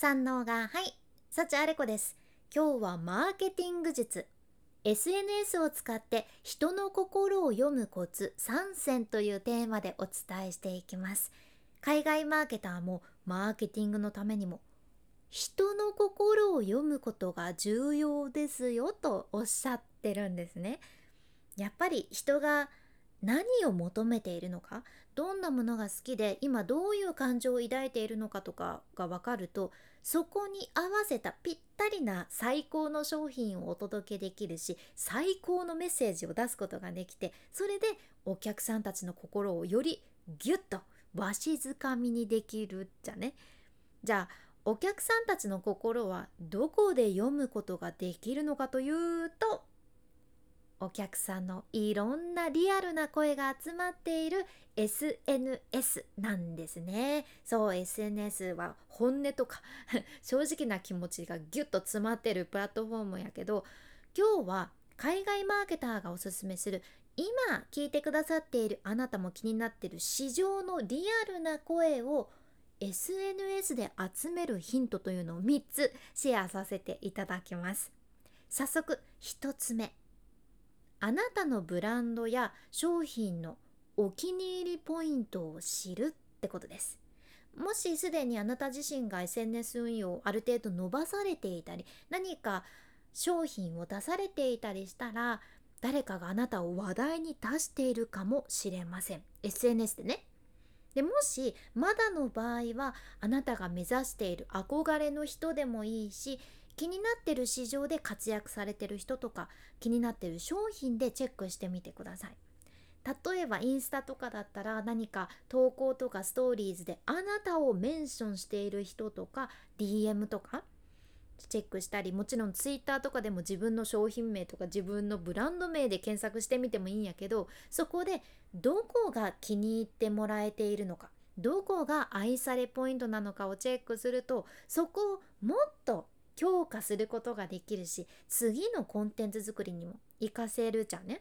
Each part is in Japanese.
三能がはい幸あれ子です。今日はマーケティング術。SNS を使って人の心を読むコツ3選というテーマでお伝えしていきます。海外マーケターもマーケティングのためにも人の心を読むことが重要ですよとおっしゃってるんですね。やっぱり人が何を求めているのかどんなものが好きで今どういう感情を抱いているのかとかが分かるとそこに合わせたぴったりな最高の商品をお届けできるし最高のメッセージを出すことができてそれでお客さんたちの心をよりギュッとわしづかみにできるじゃね。じゃあお客さんたちの心はどこで読むことができるのかというとお客さんのいろんなリアルな声が集まっている SNS なんですね。そう SNS は本音とか 正直な気持ちがギュッと詰まってるプラットフォームやけど今日は海外マーケターがおすすめする今聞いてくださっているあなたも気になっている市場のリアルな声を SNS で集めるヒントというのを3つシェアさせていただきます。早速1つ目。あなたのブランドや商品のお気に入りポイントを知るってことです。もしすでにあなた自身が SNS 運用をある程度伸ばされていたり何か商品を出されていたりしたら誰かがあなたを話題に出しているかもしれません。SNS でね。でもしまだの場合はあなたが目指している憧れの人でもいいし気になってる市場で活躍されてる人とか気になってる商品でチェックしてみてください。例えばインスタとかだったら何か投稿とかストーリーズであなたをメンションしている人とか DM とかチェックしたりもちろん Twitter とかでも自分の商品名とか自分のブランド名で検索してみてもいいんやけどそこでどこが気に入ってもらえているのかどこが愛されポイントなのかをチェックするとそこをもっと強化することができるし次のコンテンツ作りにも活かせるじゃんね。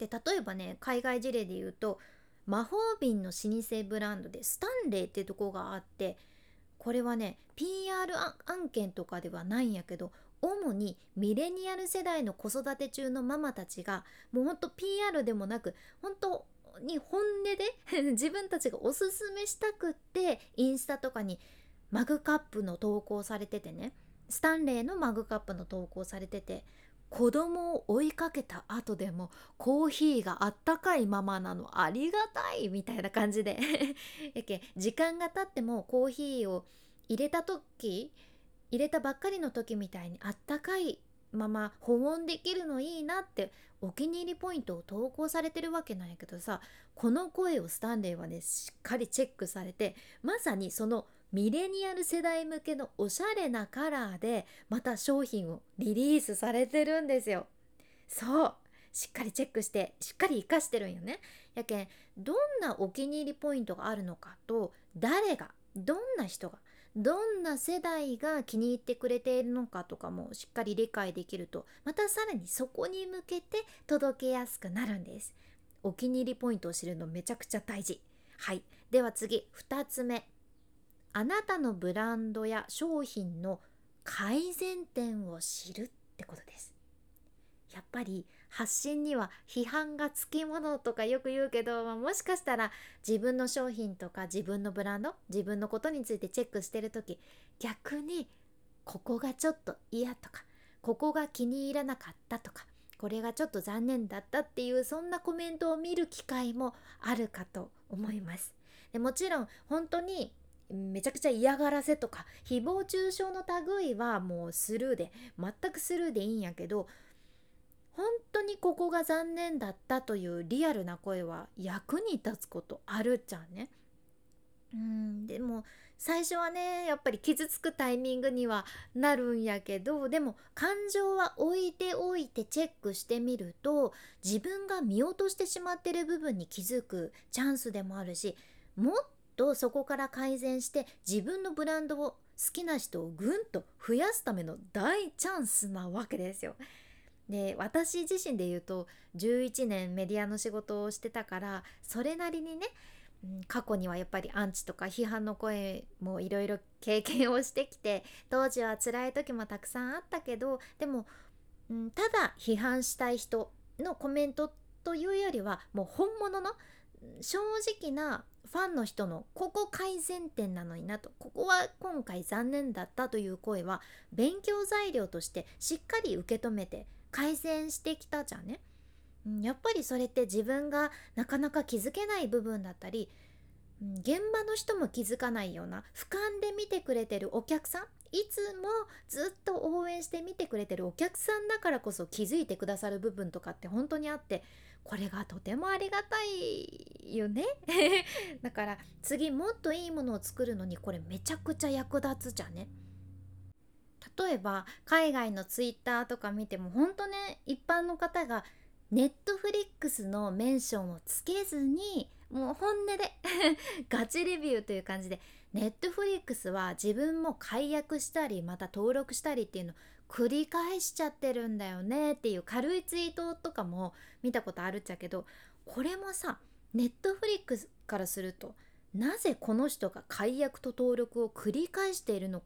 で例えばね海外事例で言うと魔法瓶の老舗ブランドでスタンレーってとこがあってこれはね PR 案件とかではないんやけど主にミレニアル世代の子育て中のママたちがもうほんと PR でもなく本当に本音で 自分たちがおすすめしたくってインスタとかにマグカップの投稿されててねスタンレーのマグカップの投稿されてて子供を追いかけた後でもコーヒーがあったかいままなのありがたいみたいな感じで。やけ時間が経ってもコーヒーを入れた時入れたばっかりの時みたいにあったかいまま保温できるのいいなってお気に入りポイントを投稿されてるわけなんやけどさこの声をスタンレーはねしっかりチェックされてまさにそのミレニアル世代向けのおしゃれなカラーでまた商品をリリースされてるんですよ。そうしっかりチェックしてしっかり活かしてるんよね。やけんどんなお気に入りポイントがあるのかと誰がどんな人がどんな世代が気に入ってくれているのかとかもしっかり理解できるとまたさらにそこに向けて届けやすくなるんです。お気に入りポイントを知るのめちゃくちゃ大事。はい。では次2つ目。あなたのブランドや商品の改善点を知るってことですぱり発信には批判がつきものとかよく言うけど、まあ、もしかしたら自分の商品とか自分のブランド自分のことについてチェックしてる時逆にここがちょっと嫌とかここが気に入らなかったとかこれがちょっと残念だったっていうそんなコメントを見る機会もあるかと思います。でもちろん本当にめちゃくちゃ嫌がらせとか誹謗中傷の類はもうスルーで全くスルーでいいんやけど本当にここが残念だったというリアルな声は役に立つことあるじゃんね。うんでも最初はねやっぱり傷つくタイミングにはなるんやけどでも感情は置いておいてチェックしてみると自分が見落としてしまってる部分に気づくチャンスでもあるしもっとそこから改善して自分のブランドを好きな人をぐんと増やすための大チャンスなわけですよ。で私自身で言うと11年メディアの仕事をしてたからそれなりにね過去にはやっぱりアンチとか批判の声もいろいろ経験をしてきて当時は辛い時もたくさんあったけどでも、うん、ただ批判したい人のコメントというよりはもう本物の正直なファンの人のここ改善点なのになとここは今回残念だったという声は勉強材料としてしっかり受け止めて改善してきたじゃんね。やっぱりそれって自分がなかなか気づけない部分だったり現場の人も気づかないような俯瞰で見てくれてるお客さんいつもずっと応援して見てくれてるお客さんだからこそ気づいてくださる部分とかって本当にあってこれがとてもありがたいよね だから次もっといいものを作るのにこれめちゃくちゃ役立つじゃんね。例えば海外のツイッターとか見ても本当ね一般の方がNetflix のメンションをつけずにもう本音で ガチレビューという感じで Netflix は自分も解約したりまた登録したりっていうのを繰り返しちゃってるんだよねっていう軽いツイートとかも見たことあるっちゃけどこれもさ Netflix からするとなぜこの人が解約と登録を繰り返しているの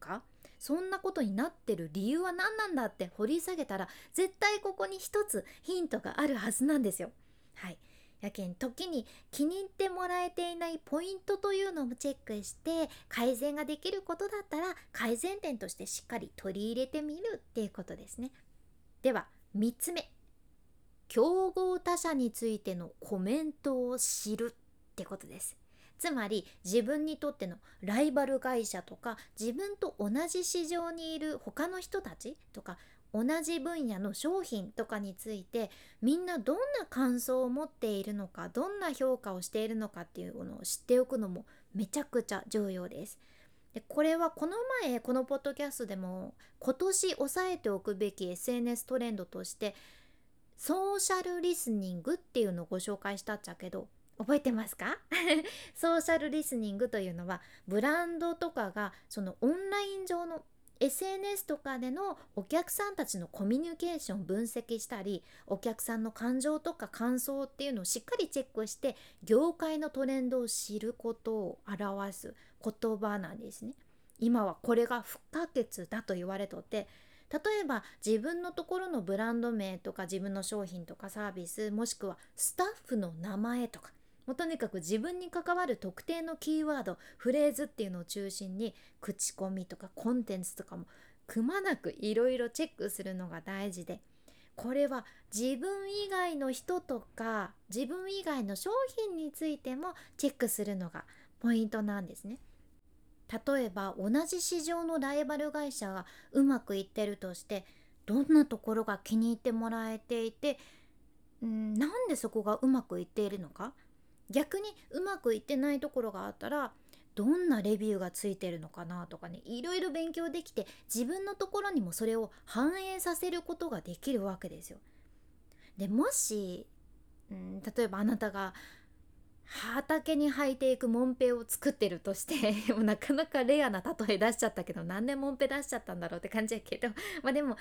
かそんなことになってる理由は何なんだって掘り下げたら絶対ここに一つヒントがあるはずなんですよ。はいやけん時に気に入ってもらえていないポイントというのもチェックして改善ができることだったら改善点としてしっかり取り入れてみるっていうことですね。では3つ目競合他社についてのコメントを知るってことです。つまり自分にとってのライバル会社とか自分と同じ市場にいる他の人たちとか同じ分野の商品とかについてみんなどんな感想を持っているのかどんな評価をしているのかっていうのを知っておくのもめちゃくちゃ重要です。でこれはこの前このポッドキャストでも今年押さえておくべき SNS トレンドとしてソーシャルリスニングっていうのをご紹介したっちゃけど覚えてますか？ソーシャルリスニングというのはブランドとかがそのオンライン上の SNS とかでのお客さんたちのコミュニケーション分析したりお客さんの感情とか感想っていうのをしっかりチェックして業界のトレンドを知ることを表す言葉なんですね。今はこれが不可欠だと言われとって例えば自分のところのブランド名とか自分の商品とかサービスもしくはスタッフの名前とかもうとにかく自分に関わる特定のキーワードフレーズっていうのを中心に口コミとかコンテンツとかもくまなくいろいろチェックするのが大事でこれは自分以外の人とか自分以外の商品についてもチェックするのがポイントなんですね。例えば同じ市場のライバル会社がうまくいってるとしてどんなところが気に入ってもらえていてんなんでそこがうまくいっているのか逆にうまくいってないところがあったらどんなレビューがついてるのかなとかねいろいろ勉強できて自分のところにもそれを反映させることができるわけですよ。でもし、うん、例えばあなたが畑に履いていくモンペを作ってるとして もうなかなかレアな例え出しちゃったけど何でモンペ出しちゃったんだろうって感じやけどまあでも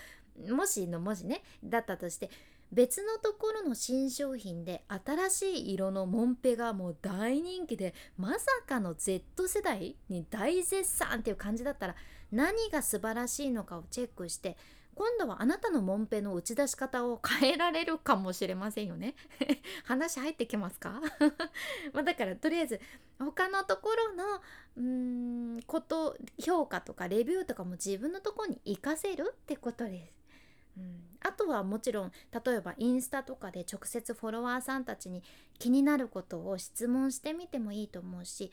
もしの文字ねだったとして別のところの新商品で新しい色のモンペがもう大人気でまさかの Z 世代に大絶賛っていう感じだったら何が素晴らしいのかをチェックして今度はあなたのモンペの打ち出し方を変えられるかもしれませんよね。話入ってきますか？まだからとりあえず他のところのうーんこと評価とかレビューとかも自分のところに活かせるってことです。うん、あとはもちろん例えばインスタとかで直接フォロワーさんたちに気になることを質問してみてもいいと思うし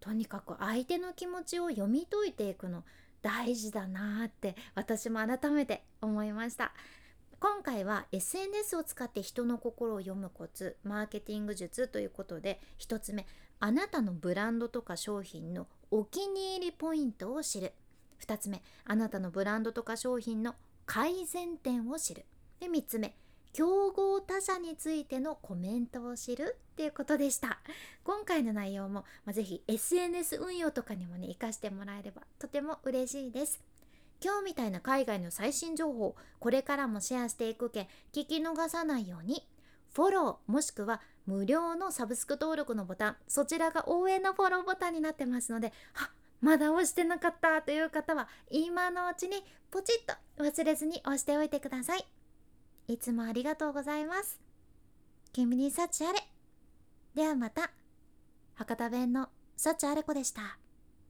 とにかく相手の気持ちを読み解いていくの大事だなって私も改めて思いました。今回は SNS を使って人の心を読むコツマーケティング術ということで1つ目あなたのブランドとか商品のお気に入りポイントを知る。2つ目あなたのブランドとか商品の改善点を知る。で3つ目。競合他社についてのコメントを知るっていうことでした。今回の内容も、まあ、ぜひ SNS 運用とかにもね活かしてもらえればとても嬉しいです。今日みたいな海外の最新情報これからもシェアしていくけ聞き逃さないようにフォローもしくは無料のサブスク登録のボタンそちらが応援のフォローボタンになってますのであまだ押してなかったという方は今のうちにポチッと忘れずに押しておいてください。いつもありがとうございます。君に幸あれ。ではまた。博多弁の幸あれ子でした。